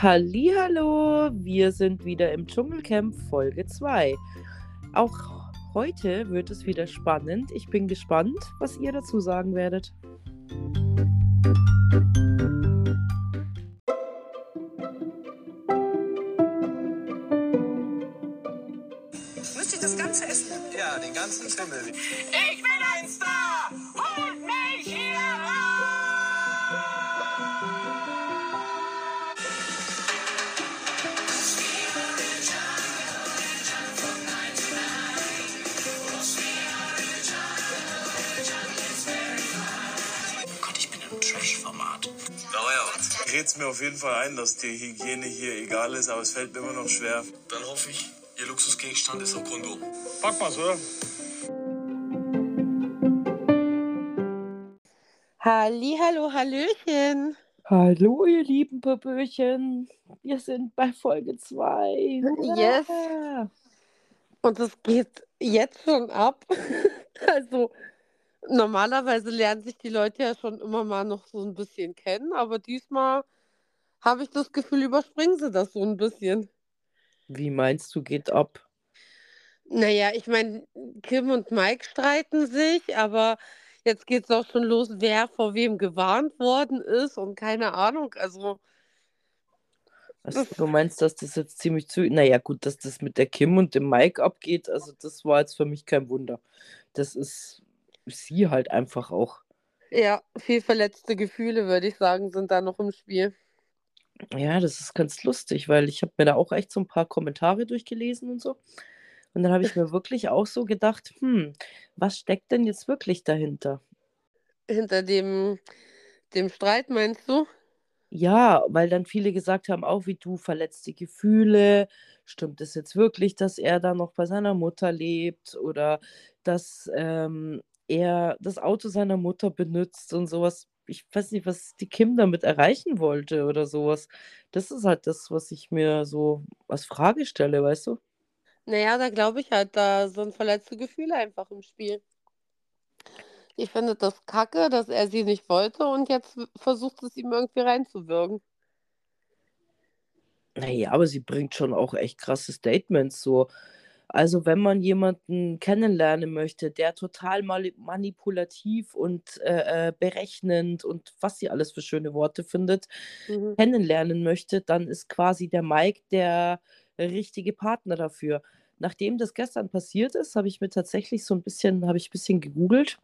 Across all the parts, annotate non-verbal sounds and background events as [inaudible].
Hallihallo, wir sind wieder im Dschungelcamp Folge 2. Auch heute wird es wieder spannend. Ich bin gespannt, was ihr dazu sagen werdet. Müsst ihr das Ganze essen? Ja, den ganzen Schimmel. Ich Trash-Format. Naja, red's mir auf jeden Fall ein, dass die Hygiene hier egal ist, aber es fällt mir immer noch schwer. Dann hoffe ich, Ihr Luxusgegenstand ist ein Kondom. Pack mal's, oder? Hallihallo, Hallöchen. Hallo, ihr lieben Popöchen. Wir sind bei Folge 2. Yes. Und es geht jetzt schon ab. [laughs] Also normalerweise lernen sich die Leute ja schon immer mal noch so ein bisschen kennen, aber diesmal habe ich das Gefühl, überspringen sie das so ein bisschen. Wie meinst du, geht ab? Naja, ich meine, Kim und Mike streiten sich, aber jetzt geht es auch schon los, wer vor wem gewarnt worden ist und keine Ahnung. Also, Also, du meinst, dass das jetzt ziemlich zu. Naja, gut, dass das mit der Kim und dem Mike abgeht, also das war jetzt für mich kein Wunder. Das ist sie halt einfach auch. ja, viel verletzte Gefühle, würde ich sagen, sind da noch im Spiel. Ja, das ist ganz lustig, weil ich habe mir da auch echt so ein paar Kommentare durchgelesen und so. Und dann habe ich mir [laughs] wirklich auch so gedacht, hm, was steckt denn jetzt wirklich dahinter? Hinter dem, dem Streit, meinst du? Ja, weil dann viele gesagt haben, auch wie du, verletzte Gefühle. Stimmt es jetzt wirklich, dass er da noch bei seiner Mutter lebt oder dass ähm, er das Auto seiner Mutter benutzt und sowas? Ich weiß nicht, was die Kim damit erreichen wollte oder sowas. Das ist halt das, was ich mir so als Frage stelle, weißt du? Naja, da glaube ich halt, da sind verletzte Gefühle einfach im Spiel. Ich finde das kacke, dass er sie nicht wollte und jetzt versucht es ihm irgendwie reinzuwirken. Naja, aber sie bringt schon auch echt krasse Statements so. Also wenn man jemanden kennenlernen möchte, der total manipulativ und äh, äh, berechnend und was sie alles für schöne Worte findet, Mhm. kennenlernen möchte, dann ist quasi der Mike der richtige Partner dafür. Nachdem das gestern passiert ist, habe ich mir tatsächlich so ein bisschen, habe ich ein bisschen gegoogelt,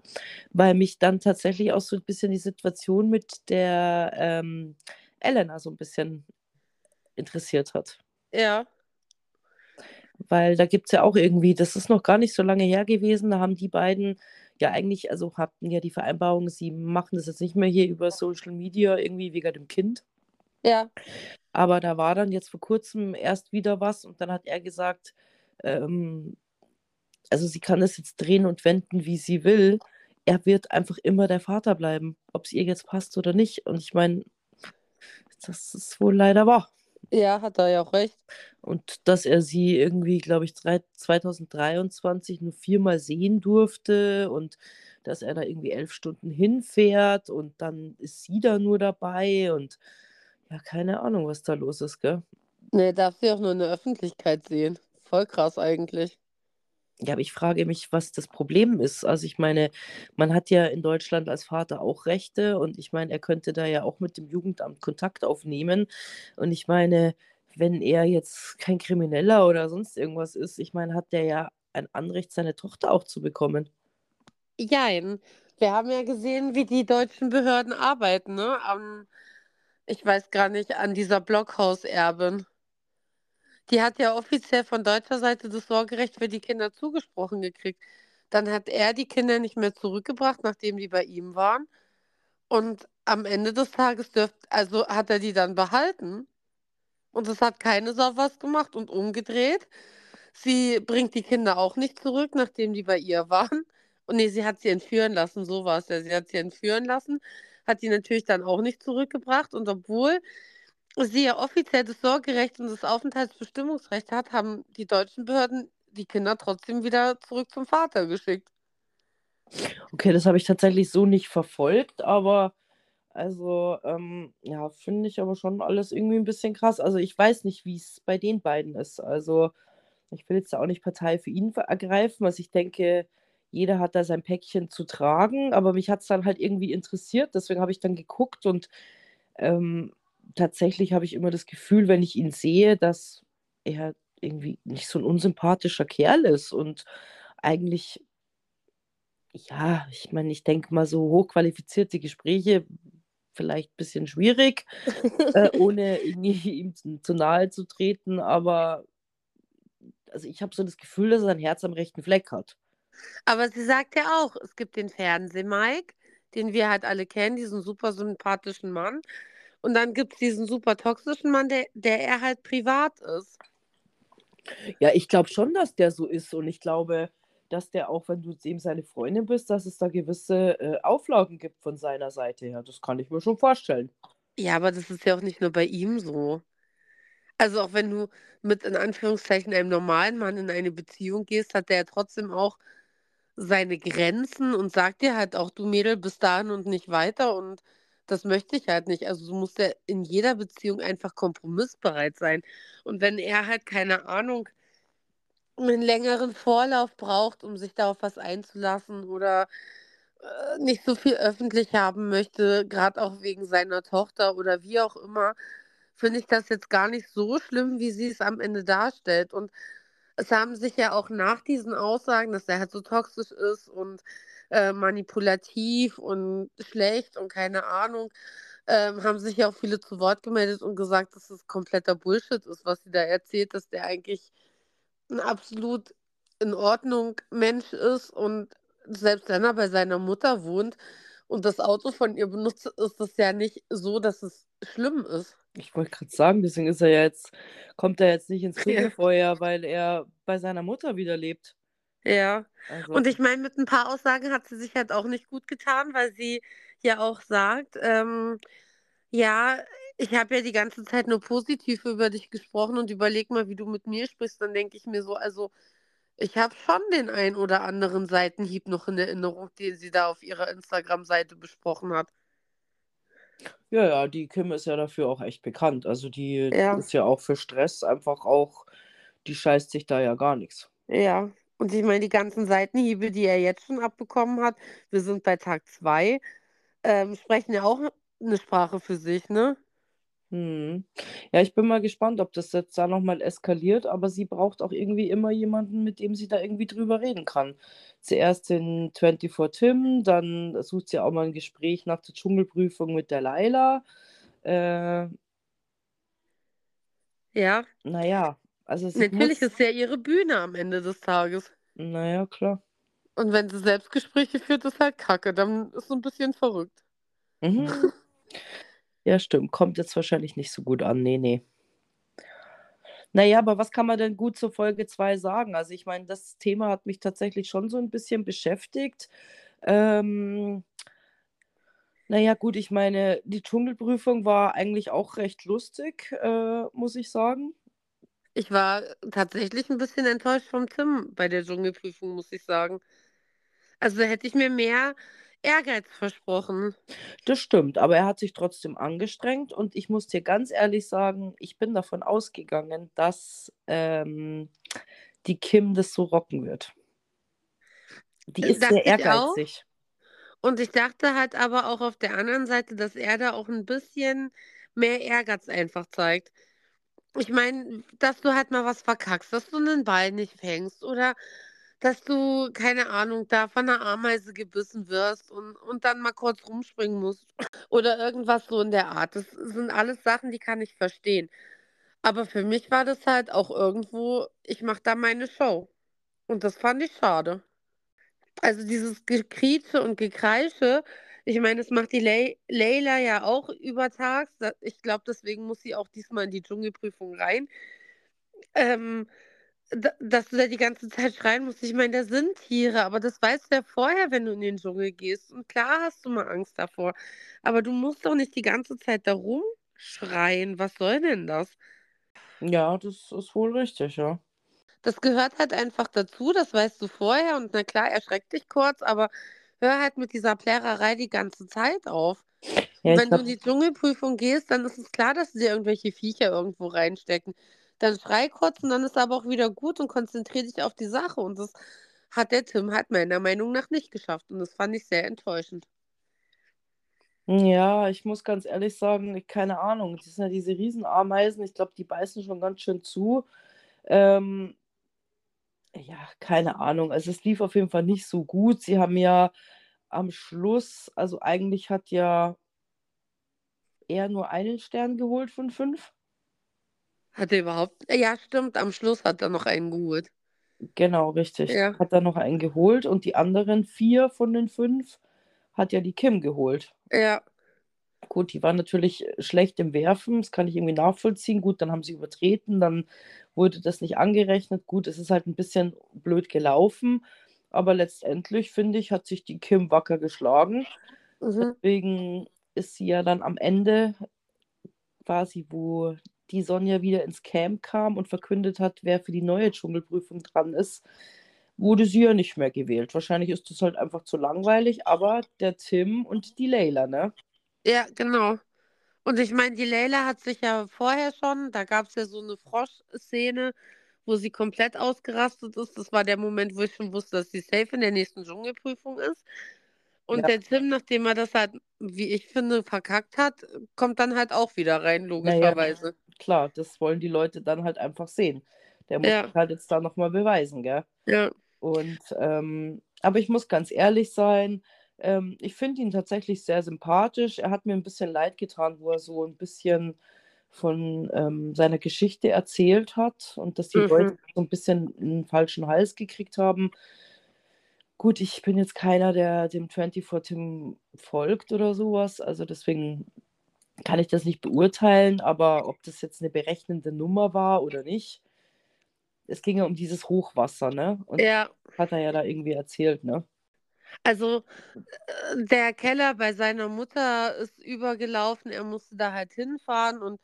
weil mich dann tatsächlich auch so ein bisschen die Situation mit der ähm, Elena so ein bisschen interessiert hat. Ja, Weil da gibt es ja auch irgendwie, das ist noch gar nicht so lange her gewesen, da haben die beiden ja eigentlich, also hatten ja die Vereinbarung, sie machen das jetzt nicht mehr hier über Social Media irgendwie wegen dem Kind. ja, Aber da war dann jetzt vor kurzem erst wieder was und dann hat er gesagt, ähm, also sie kann es jetzt drehen und wenden, wie sie will. Er wird einfach immer der Vater bleiben, ob es ihr jetzt passt oder nicht. Und ich meine, das ist wohl leider wahr. Ja, hat er ja auch recht. Und dass er sie irgendwie, glaube ich, drei- 2023 nur viermal sehen durfte und dass er da irgendwie elf Stunden hinfährt und dann ist sie da nur dabei und ja, keine Ahnung, was da los ist, gell? Nee, darf sie auch nur in der Öffentlichkeit sehen. Voll krass eigentlich. Ja, aber ich frage mich, was das Problem ist. Also ich meine, man hat ja in Deutschland als Vater auch Rechte und ich meine, er könnte da ja auch mit dem Jugendamt Kontakt aufnehmen. Und ich meine, wenn er jetzt kein Krimineller oder sonst irgendwas ist, ich meine, hat der ja ein Anrecht, seine Tochter auch zu bekommen. Jein. Wir haben ja gesehen, wie die deutschen Behörden arbeiten, ne? Am, ich weiß gar nicht, an dieser Blockhaus-Erbin. Die hat ja offiziell von deutscher Seite das Sorgerecht für die Kinder zugesprochen gekriegt. Dann hat er die Kinder nicht mehr zurückgebracht, nachdem die bei ihm waren. Und am Ende des Tages dürft, also hat er die dann behalten. Und es hat keine Sau was gemacht. Und umgedreht, sie bringt die Kinder auch nicht zurück, nachdem die bei ihr waren. Und nee, sie hat sie entführen lassen, so war es ja. Sie hat sie entführen lassen, hat die natürlich dann auch nicht zurückgebracht. Und obwohl sie ja offiziell das Sorgerecht und das Aufenthaltsbestimmungsrecht hat, haben die deutschen Behörden die Kinder trotzdem wieder zurück zum Vater geschickt. Okay, das habe ich tatsächlich so nicht verfolgt, aber Also, ähm, ja, finde ich aber schon alles irgendwie ein bisschen krass. Also, ich weiß nicht, wie es bei den beiden ist. Also, ich will jetzt auch nicht Partei für ihn ergreifen. Also, ich denke, jeder hat da sein Päckchen zu tragen, aber mich hat es dann halt irgendwie interessiert. Deswegen habe ich dann geguckt und ähm, tatsächlich habe ich immer das Gefühl, wenn ich ihn sehe, dass er irgendwie nicht so ein unsympathischer Kerl ist und eigentlich, ja, ich meine, ich denke mal, so hochqualifizierte Gespräche vielleicht ein bisschen schwierig, äh, [laughs] ohne irgendwie ihm zu, zu nahe zu treten, aber also ich habe so das Gefühl, dass er sein Herz am rechten Fleck hat. Aber sie sagt ja auch, es gibt den Fernseh-Mike, den wir halt alle kennen, diesen super sympathischen Mann. Und dann gibt es diesen super toxischen Mann, der, der er halt privat ist. Ja, ich glaube schon, dass der so ist und ich glaube, dass der auch, wenn du ihm seine Freundin bist, dass es da gewisse äh, Auflagen gibt von seiner Seite her. Das kann ich mir schon vorstellen. Ja, aber das ist ja auch nicht nur bei ihm so. Also auch wenn du mit in Anführungszeichen einem normalen Mann in eine Beziehung gehst, hat der ja trotzdem auch seine Grenzen und sagt dir halt auch, du Mädel, bis dahin und nicht weiter und das möchte ich halt nicht. Also du musst ja in jeder Beziehung einfach kompromissbereit sein. Und wenn er halt, keine Ahnung, einen längeren Vorlauf braucht, um sich darauf was einzulassen oder äh, nicht so viel öffentlich haben möchte, gerade auch wegen seiner Tochter oder wie auch immer, finde ich das jetzt gar nicht so schlimm, wie sie es am Ende darstellt. Und es haben sich ja auch nach diesen Aussagen, dass er halt so toxisch ist und äh, manipulativ und schlecht und keine Ahnung, ähm, haben sich ja auch viele zu Wort gemeldet und gesagt, dass es kompletter Bullshit ist, was sie da erzählt, dass der eigentlich ein absolut in Ordnung Mensch ist und selbst wenn er bei seiner Mutter wohnt und das Auto von ihr benutzt, ist es ja nicht so, dass es schlimm ist. Ich wollte gerade sagen, deswegen ist er ja jetzt, kommt er jetzt nicht ins [laughs] Fegefeuer, weil er bei seiner Mutter wieder lebt. Ja. Also, Und ich meine, mit ein paar Aussagen hat sie sich halt auch nicht gut getan, weil sie ja auch sagt, ähm, ja, ich habe ja die ganze Zeit nur positiv über dich gesprochen und überleg mal, wie du mit mir sprichst, dann denke ich mir so, also ich habe schon den ein oder anderen Seitenhieb noch in Erinnerung, den sie da auf ihrer Instagram-Seite besprochen hat. ja, ja, die Kim ist ja dafür auch echt bekannt. Also die Ja. ist ja auch für Stress einfach auch, die scheißt sich da ja gar nichts. Ja, und ich meine, die ganzen Seitenhiebe, die er jetzt schon abbekommen hat, wir sind bei Tag zwei, ähm, sprechen ja auch eine Sprache für sich, ne? Hm. Ja, ich bin mal gespannt, ob das jetzt da nochmal eskaliert, aber sie braucht auch irgendwie immer jemanden, mit dem sie da irgendwie drüber reden kann. Zuerst den 24 Tim, dann sucht sie auch mal ein Gespräch nach der Dschungelprüfung mit der Laila. Äh, Ja, naja, also natürlich muss, ist ja ihre Bühne am Ende des Tages. naja, klar. Und wenn sie Selbstgespräche führt, ist halt Kacke, dann ist so ein bisschen verrückt. Mhm. [laughs] Ja, stimmt. Kommt jetzt wahrscheinlich nicht so gut an. Nee, nee. Naja, aber was kann man denn gut zur Folge 2 sagen? Also ich meine, das Thema hat mich tatsächlich schon so ein bisschen beschäftigt. Ähm, naja, gut, ich meine, die Dschungelprüfung war eigentlich auch recht lustig, äh, muss ich sagen. Ich war tatsächlich ein bisschen enttäuscht vom Tim bei der Dschungelprüfung, muss ich sagen. Also hätte ich mir mehr Ehrgeiz versprochen. Das stimmt, aber er hat sich trotzdem angestrengt und ich muss dir ganz ehrlich sagen, ich bin davon ausgegangen, dass ähm, die Kim das so rocken wird. Die ist Dachte sehr ich ehrgeizig. Und ich dachte halt aber auch auf der anderen Seite, dass er da auch ein bisschen mehr Ehrgeiz einfach zeigt. Ich meine, dass du halt mal was verkackst, dass du einen Ball nicht fängst oder dass du, keine Ahnung, da von einer Ameise gebissen wirst und, und dann mal kurz rumspringen musst [clears throat] oder irgendwas so in der Art. Das sind alles Sachen, die kann ich verstehen. Aber für mich war das halt auch irgendwo, ich mache da meine Show. Und das fand ich schade. Also dieses Gekrieche und Gekreische, ich meine, das macht die Ley Leila ja auch übertags. Ich glaube, deswegen muss sie auch diesmal in die Dschungelprüfung rein. Ähm, da- dass du da die ganze Zeit schreien musst. Ich meine, da sind Tiere, aber das weißt du ja vorher, wenn du in den Dschungel gehst. Und klar hast du mal Angst davor. Aber du musst doch nicht die ganze Zeit da rumschreien. Was soll denn das? Ja, das ist wohl richtig, ja. Das gehört halt einfach dazu, das weißt du vorher. Und na klar, erschreckt dich kurz, aber hör halt mit dieser Plärrerei die ganze Zeit auf. Ja, Wenn du in die Dschungelprüfung gehst, dann ist es klar, dass sie dir irgendwelche Viecher irgendwo reinstecken. Dann schrei kurz und dann ist aber auch wieder gut und konzentriere dich auf die Sache. Und das hat der Tim halt meiner Meinung nach nicht geschafft. Und das fand ich sehr enttäuschend. ja, ich muss ganz ehrlich sagen, ich- keine Ahnung. Das sind ja diese Riesenameisen. Ich glaube, die beißen schon ganz schön zu. Ähm, ja, keine Ahnung. Also es lief auf jeden Fall nicht so gut. Sie haben ja am Schluss, also eigentlich hat ja er nur einen Stern geholt von fünf. Hat er überhaupt. Ja, stimmt. Am Schluss hat er noch einen geholt. Genau, richtig. Ja. Hat er noch einen geholt und die anderen vier von den fünf hat ja die Kim geholt. Ja. Gut, die war natürlich schlecht im Werfen, das kann ich irgendwie nachvollziehen. Gut, dann haben sie übertreten, dann wurde das nicht angerechnet. Gut, es ist halt ein bisschen blöd gelaufen, aber letztendlich finde ich, hat sich die Kim wacker geschlagen. Mhm. Deswegen ist sie ja dann am Ende quasi, wo die Sonja wieder ins Camp kam und verkündet hat, wer für die neue Dschungelprüfung dran ist, wurde sie ja nicht mehr gewählt. Wahrscheinlich ist das halt einfach zu langweilig, aber der Tim und die Leila, ne? Ja, genau. Und ich meine, die Leila hat sich ja vorher schon, da gab es ja so eine Frosch-Szene, wo sie komplett ausgerastet ist. Das war der Moment, wo ich schon wusste, dass sie safe in der nächsten Dschungelprüfung ist. Und Ja. der Tim, nachdem er das halt, wie ich finde, verkackt hat, kommt dann halt auch wieder rein, logischerweise. Klar, das wollen die Leute dann halt einfach sehen. Der muss Ja. halt jetzt da nochmal beweisen, gell? Ja. Und, ähm, aber ich muss ganz ehrlich sein, ähm, ich finde ihn tatsächlich sehr sympathisch. Er hat mir ein bisschen leid getan, wo er so ein bisschen von ähm, seiner Geschichte erzählt hat und dass die Mhm. Leute so ein bisschen einen falschen Hals gekriegt haben. Gut, ich bin jetzt keiner, der dem 24-Tim folgt oder sowas, also deswegen kann ich das nicht beurteilen, aber ob das jetzt eine berechnende Nummer war oder nicht, es ging ja um dieses Hochwasser, ne? Und Ja. hat er ja da irgendwie erzählt, ne? Also äh, der Keller bei seiner Mutter ist übergelaufen. Er musste da halt hinfahren und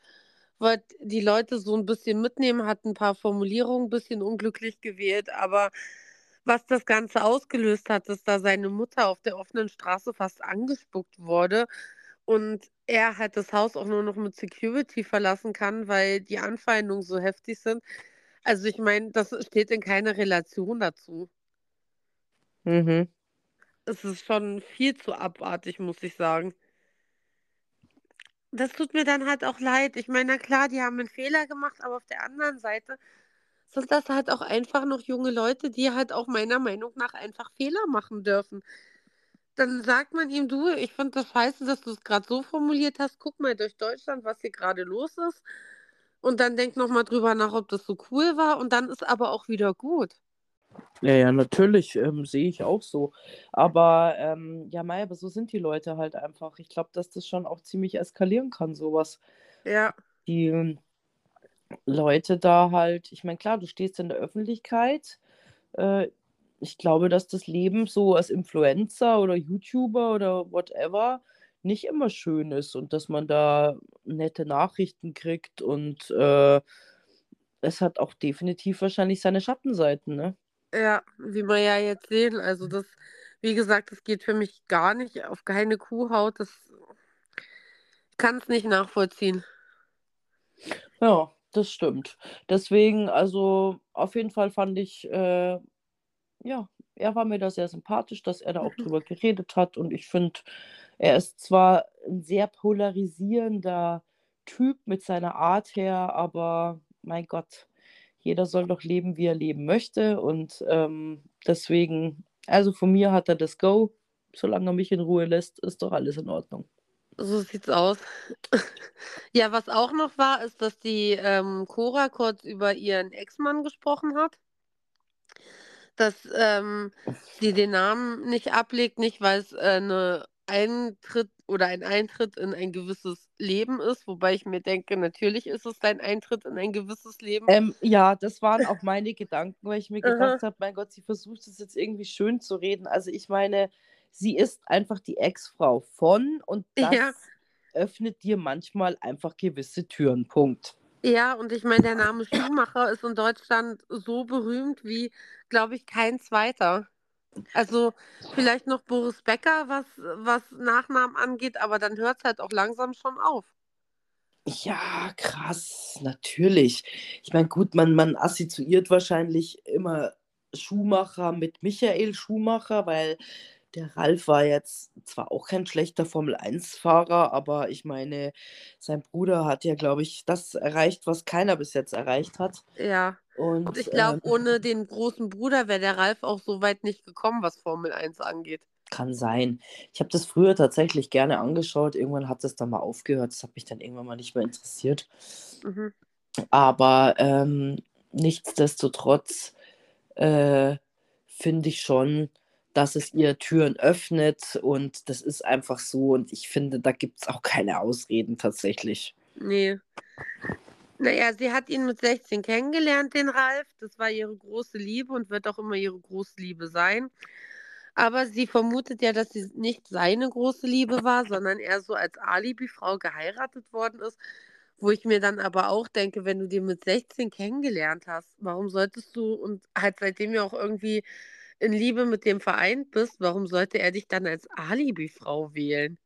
wollte die Leute so ein bisschen mitnehmen, hat ein paar Formulierungen ein bisschen unglücklich gewählt. Aber was das Ganze ausgelöst hat, ist, da seine Mutter auf der offenen Straße fast angespuckt wurde und er halt das Haus auch nur noch mit Security verlassen kann, weil die Anfeindungen so heftig sind. Also ich meine, das steht in keiner Relation dazu. Mhm. Es ist schon viel zu abartig, muss ich sagen. Das tut mir dann halt auch leid. Ich meine, na klar, die haben einen Fehler gemacht, aber auf der anderen Seite sind das halt auch einfach noch junge Leute, die halt auch meiner Meinung nach einfach Fehler machen dürfen. Dann sagt man ihm, du, ich finde das scheiße, dass du es gerade so formuliert hast. Guck mal durch Deutschland, was hier gerade los ist. Und dann denk nochmal drüber nach, ob das so cool war. Und dann ist aber auch wieder gut. Ja, ja, natürlich, ähm, sehe ich auch so. Aber ähm, ja, Mei, aber so sind die Leute halt einfach. Ich glaube, dass das schon auch ziemlich eskalieren kann, sowas. Ja, Die ähm, Leute da halt, ich meine, klar, du stehst in der Öffentlichkeit. Äh, ich glaube, dass das Leben so als Influencer oder YouTuber oder whatever nicht immer schön ist und dass man da nette Nachrichten kriegt und äh, es hat auch definitiv wahrscheinlich seine Schattenseiten, ne? Ja, wie wir ja jetzt sehen. Also das, wie gesagt, das geht für mich gar nicht auf keine Kuhhaut. Das ich kann es nicht nachvollziehen. Ja, das stimmt. Deswegen, also auf jeden Fall fand ich, äh, ja, er war mir da sehr sympathisch, dass er da auch Mhm. drüber geredet hat. Und ich finde, er ist zwar ein sehr polarisierender Typ mit seiner Art her, aber mein Gott, jeder soll doch leben, wie er leben möchte. Und ähm, deswegen, also von mir hat er das Go. Solange er mich in Ruhe lässt, ist doch alles in Ordnung. So sieht's aus. [laughs] Ja, was auch noch war, ist, dass die ähm, Cora kurz über ihren Ex-Mann gesprochen hat. Dass ähm, sie den Namen nicht ablegt, nicht weil es äh, eine Eintritt oder ein Eintritt in ein gewisses Leben ist, wobei ich mir denke, natürlich ist es dein Eintritt in ein gewisses Leben. Ähm, ja, das waren auch meine Gedanken, weil ich mir gedacht habe, mein Gott, sie versucht es jetzt irgendwie schön zu reden. Also ich meine, sie ist einfach die Ex-Frau von und das Ja. öffnet dir manchmal einfach gewisse Türen. Punkt. Ja, und ich meine, der Name Schumacher ist in Deutschland so berühmt wie, glaube ich, kein zweiter. Also vielleicht noch Boris Becker, was, was Nachnamen angeht, aber dann hört es halt auch langsam schon auf. Ja, krass, natürlich. Ich meine, gut, man, man assoziiert wahrscheinlich immer Schumacher mit Michael Schumacher, weil der Ralf war jetzt zwar auch kein schlechter Formel-1-Fahrer, aber ich meine, sein Bruder hat ja, glaube ich, das erreicht, was keiner bis jetzt erreicht hat. Ja. Und, Und ich glaube, ähm, ohne den großen Bruder wäre der Ralf auch so weit nicht gekommen, was Formel 1 angeht. Kann sein. Ich habe das früher tatsächlich gerne angeschaut. Irgendwann hat es dann mal aufgehört. Das hat mich dann irgendwann mal nicht mehr interessiert. Mhm. Aber ähm, nichtsdestotrotz äh, finde ich schon, dass es ihr Türen öffnet und das ist einfach so. Und ich finde, da gibt es auch keine Ausreden tatsächlich. Nee. Naja, sie hat ihn mit 16 kennengelernt, den Ralf. Das war ihre große Liebe und wird auch immer ihre große Liebe sein. Aber sie vermutet ja, dass sie nicht seine große Liebe war, sondern er so als Alibi-Frau geheiratet worden ist. Wo ich mir dann aber auch denke, wenn du den mit 16 kennengelernt hast, warum solltest du und halt seitdem ja auch irgendwie in Liebe mit dem vereint bist, warum sollte er dich dann als Alibi-Frau wählen?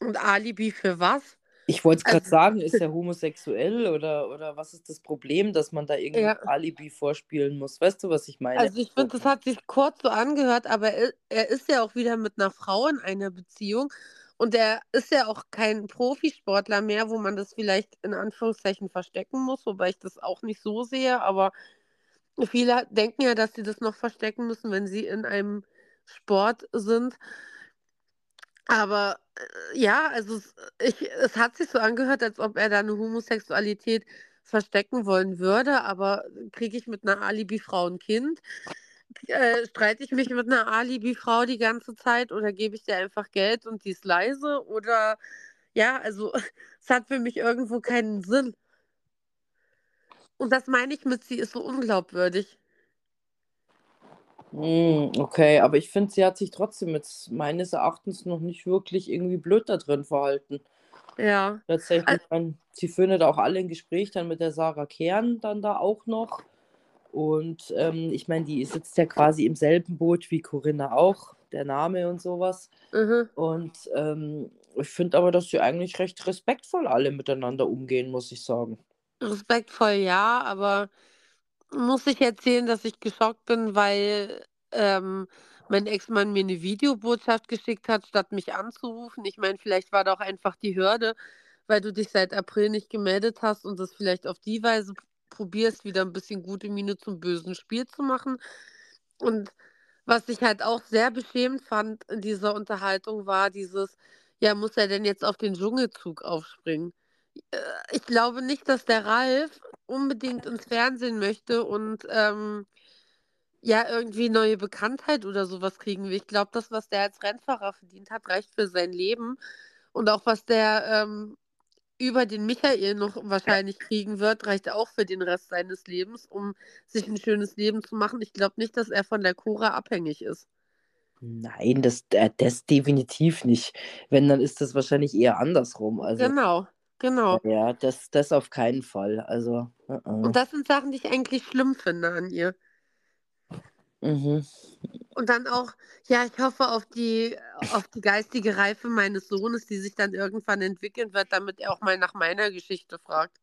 Und Alibi für was? Ich wollte es gerade Also- sagen, ist er homosexuell oder, oder was ist das Problem, dass man da irgendwie Ja. Alibi vorspielen muss? Weißt du, was ich meine? Also ich finde, das hat sich kurz so angehört, aber er, er ist ja auch wieder mit einer Frau in einer Beziehung und er ist ja auch kein Profisportler mehr, wo man das vielleicht in Anführungszeichen verstecken muss, wobei ich das auch nicht so sehe, aber viele denken ja, dass sie das noch verstecken müssen, wenn sie in einem Sport sind. Aber äh, ja, also es, ich, es hat sich so angehört, als ob er da eine Homosexualität verstecken wollen würde, aber kriege ich mit einer Alibi-Frau ein Kind? Äh, streite ich mich mit einer Alibi-Frau die ganze Zeit oder gebe ich dir einfach Geld und die ist leise? Oder ja, also [laughs] es hat für mich irgendwo keinen Sinn. Und das meine ich mit, sie ist so unglaubwürdig. Hm, okay, aber ich finde, sie hat sich trotzdem jetzt meines Erachtens noch nicht wirklich irgendwie blöd da drin verhalten. Ja. Tatsächlich, Al- ich mein, sie führen da auch alle ein Gespräch dann mit der Sarah Kern dann da auch noch. Und ähm, ich meine, die sitzt ja quasi im selben Boot wie Corinna auch, der Name und sowas. Mhm. Und ähm, ich finde aber, dass sie eigentlich recht respektvoll alle miteinander umgehen, muss ich sagen. Respektvoll ja, aber muss ich erzählen, dass ich geschockt bin, weil ähm, mein Ex-Mann mir eine Videobotschaft geschickt hat, statt mich anzurufen. Ich meine, vielleicht war da auch einfach die Hürde, weil du dich seit April nicht gemeldet hast und das vielleicht auf die Weise probierst, wieder ein bisschen gute Miene zum bösen Spiel zu machen. Und was ich halt auch sehr beschämend fand in dieser Unterhaltung war dieses, ja, muss er denn jetzt auf den Dschungelzug aufspringen? Äh, Ich glaube nicht, dass der Ralf unbedingt ins Fernsehen möchte und ähm, ja, irgendwie neue Bekanntheit oder sowas kriegen will. Ich glaube, das, was der als Rennfahrer verdient hat, reicht für sein Leben. Und auch was der ähm, über den Michael noch wahrscheinlich kriegen wird, reicht auch für den Rest seines Lebens, um sich ein schönes Leben zu machen. Ich glaube nicht, dass er von der Cora abhängig ist. Nein, das, äh, das definitiv nicht. Wenn, dann ist das wahrscheinlich eher andersrum. Also, Genau, genau. ja, das, das auf keinen Fall. Also, uh -uh. Und das sind Sachen, die ich eigentlich schlimm finde an ihr. Mhm. Und dann auch, ja, ich hoffe auf die, auf die geistige Reife meines Sohnes, die sich dann irgendwann entwickeln wird, damit er auch mal nach meiner Geschichte fragt.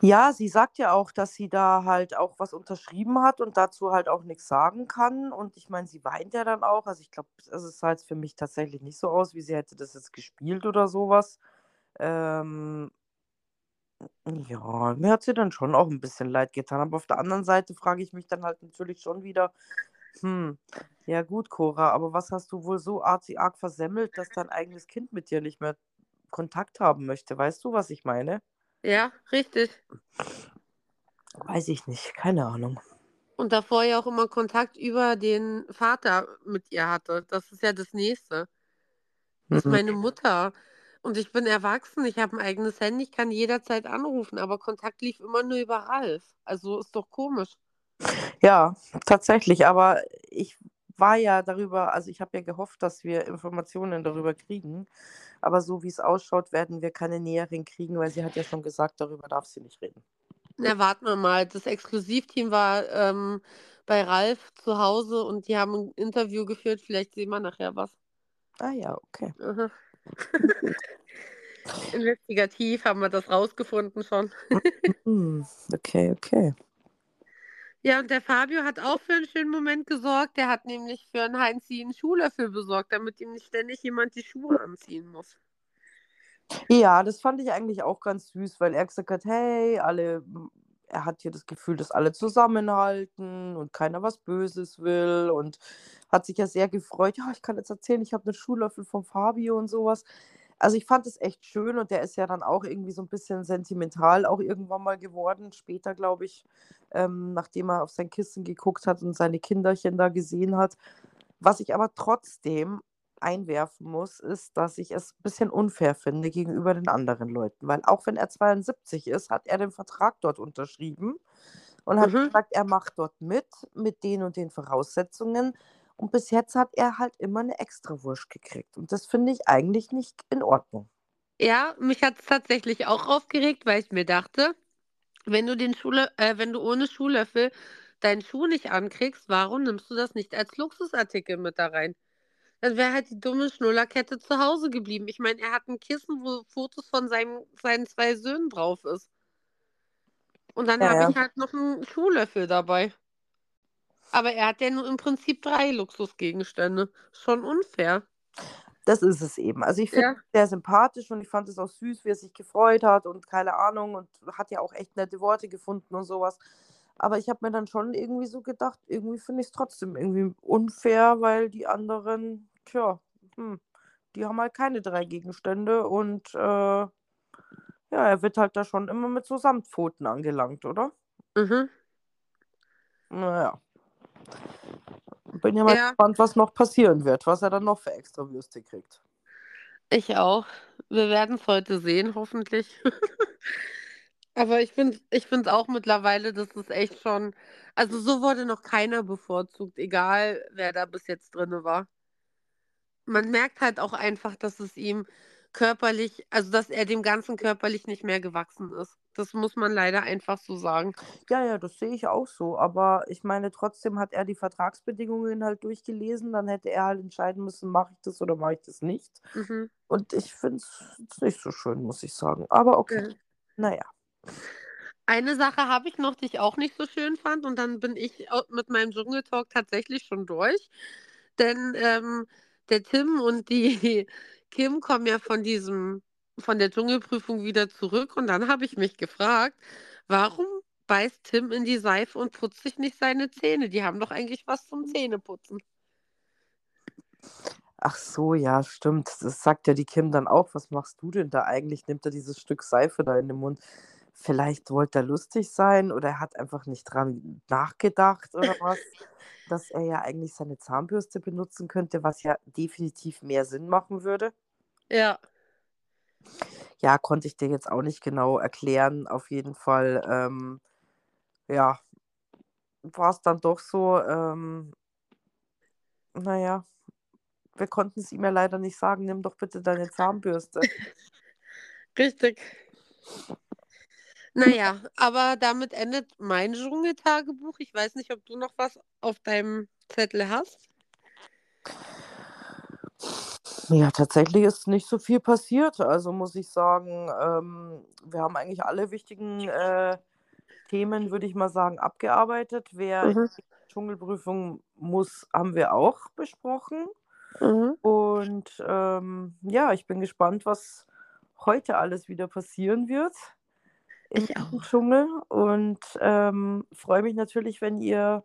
Ja, sie sagt ja auch, dass sie da halt auch was unterschrieben hat und dazu halt auch nichts sagen kann. Und ich meine, sie weint ja dann auch. Also ich glaube, es sah jetzt für mich tatsächlich nicht so aus, wie sie hätte das jetzt gespielt oder sowas. Ähm, ja, mir hat sie dann schon auch ein bisschen leid getan. Aber auf der anderen Seite frage ich mich dann halt natürlich schon wieder, hm, ja gut, Cora, aber was hast du wohl so arg, arg versemmelt, dass dein eigenes Kind mit dir nicht mehr Kontakt haben möchte? Weißt du, was ich meine? Ja, richtig. Weiß ich nicht, keine Ahnung. Und davor ja auch immer Kontakt über den Vater mit ihr hatte. Das ist ja das Nächste. Das ist Mhm. meine Mutter. Und ich bin erwachsen, ich habe ein eigenes Handy, ich kann jederzeit anrufen, aber Kontakt lief immer nur über Ralf. Also ist doch komisch. Ja, tatsächlich, aber ich war ja darüber, also ich habe ja gehofft, dass wir Informationen darüber kriegen, aber so wie es ausschaut, werden wir keine näheren kriegen, weil sie hat ja schon gesagt, darüber darf sie nicht reden. Na, warten wir mal. Das Exklusivteam war ähm, bei Ralf zu Hause und die haben ein Interview geführt. Vielleicht sehen wir nachher was. Ah ja, okay. Aha. [laughs] Investigativ haben wir das rausgefunden schon. Hm, okay, okay. Ja, und der Fabio hat auch für einen schönen Moment gesorgt. Der hat nämlich für einen Heinzi einen Schuhlöffel besorgt, damit ihm nicht ständig jemand die Schuhe anziehen muss. Ja, das fand ich eigentlich auch ganz süß, weil er gesagt hat, hey, alle, er hat hier das Gefühl, dass alle zusammenhalten und keiner was Böses will und hat sich ja sehr gefreut, ja, ich kann jetzt erzählen, ich habe einen Schuhlöffel vom Fabio und sowas. Also ich fand es echt schön und der ist ja dann auch irgendwie so ein bisschen sentimental auch irgendwann mal geworden, später, glaube ich, ähm, nachdem er auf sein Kissen geguckt hat und seine Kinderchen da gesehen hat. Was ich aber trotzdem einwerfen muss, ist, dass ich es ein bisschen unfair finde gegenüber den anderen Leuten, weil auch wenn er 72 ist, hat er den Vertrag dort unterschrieben und hat Mhm. gesagt, er macht dort mit, mit den und den Voraussetzungen. Und bis jetzt hat er halt immer eine Extrawurst gekriegt. Und das finde ich eigentlich nicht in Ordnung. Ja, mich hat es tatsächlich auch aufgeregt, weil ich mir dachte, wenn du den Schule, äh, wenn du ohne Schuhlöffel deinen Schuh nicht ankriegst, warum nimmst du das nicht als Luxusartikel mit da rein? Dann wäre halt die dumme Schnullerkette zu Hause geblieben. Ich meine, er hat ein Kissen, wo Fotos von seinem, seinen zwei Söhnen drauf ist. Und dann Ja, habe ja. ich halt noch einen Schuhlöffel dabei. Aber er hat ja nur im Prinzip drei Luxusgegenstände. Schon unfair. Das ist es eben. Also ich finde Ja. sehr sympathisch und ich fand es auch süß, wie er sich gefreut hat und keine Ahnung und hat ja auch echt nette Worte gefunden und sowas. Aber ich habe mir dann schon irgendwie so gedacht, irgendwie finde ich es trotzdem irgendwie unfair, weil die anderen, tja, hm, die haben halt keine drei Gegenstände und äh, ja, er wird halt da schon immer mit so Samtpfoten angelangt, oder? Mhm. Naja. Bin ja mal Ja. gespannt, was noch passieren wird, was er dann noch für extra Würste kriegt. Ich auch. Wir werden es heute sehen, hoffentlich. [laughs] Aber ich finde ich finde auch mittlerweile, dass es echt schon, also so wurde noch keiner bevorzugt, egal wer da bis jetzt drin war. Man merkt halt auch einfach, dass es ihm körperlich, also dass er dem Ganzen körperlich nicht mehr gewachsen ist. Das muss man leider einfach so sagen. Ja, ja, das sehe ich auch so. Aber ich meine, trotzdem hat er die Vertragsbedingungen halt durchgelesen. Dann hätte er halt entscheiden müssen, mache ich das oder mache ich das nicht. Mhm. Und ich finde es nicht so schön, muss ich sagen. Aber okay, Ja. naja. Eine Sache habe ich noch, die ich auch nicht so schön fand, und dann bin ich mit meinem Dschungeltalk tatsächlich schon durch. Denn ähm, der Tim und die [laughs] Kim kommen ja von diesem, von der Dschungelprüfung wieder zurück. Und dann habe ich mich gefragt, warum beißt Tim in die Seife und putzt sich nicht seine Zähne? Die haben doch eigentlich was zum Zähneputzen. Ach so, ja, stimmt. Das sagt ja die Kim dann auch. Was machst du denn da eigentlich? Nimmt er dieses Stück Seife da in den Mund? Vielleicht wollte er lustig sein oder er hat einfach nicht dran nachgedacht oder was, [laughs] dass er ja eigentlich seine Zahnbürste benutzen könnte, was ja definitiv mehr Sinn machen würde. Ja, Ja, konnte ich dir jetzt auch nicht genau erklären. Auf jeden Fall, ähm, ja, war es dann doch so, ähm, naja, wir konnten es ihm ja leider nicht sagen, nimm doch bitte deine [laughs] Zahnbürste. richtig. Naja, aber damit endet mein Dschungeltagebuch. Ich weiß nicht, ob du noch was auf deinem Zettel hast. Ja, tatsächlich ist nicht so viel passiert. Also muss ich sagen, ähm, wir haben eigentlich alle wichtigen äh, Themen, würde ich mal sagen, abgearbeitet. Wer in Mhm. Dschungelprüfung muss, haben wir auch besprochen. Mhm. Und ähm, ja, ich bin gespannt, was heute alles wieder passieren wird Ich auch. Dschungel. Und ähm, freue mich natürlich, wenn ihr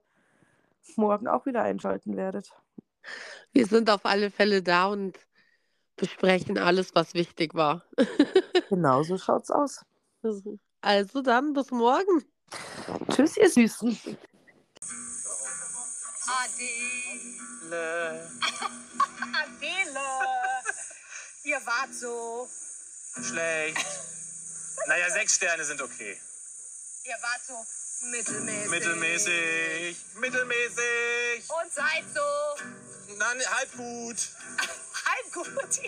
morgen auch wieder einschalten werdet. Wir sind auf alle Fälle da und besprechen alles, was wichtig war. [laughs] Genau so schaut's aus. Also dann, bis morgen. Tschüss, ihr Süßen. Adele. [laughs] Adele. Ihr wart so. Schlecht. Naja, sechs Sterne sind okay. Ihr wart so mittelmäßig. Mittelmäßig. Mittelmäßig. Und seid so Nein, halb gut. [laughs] halb gut.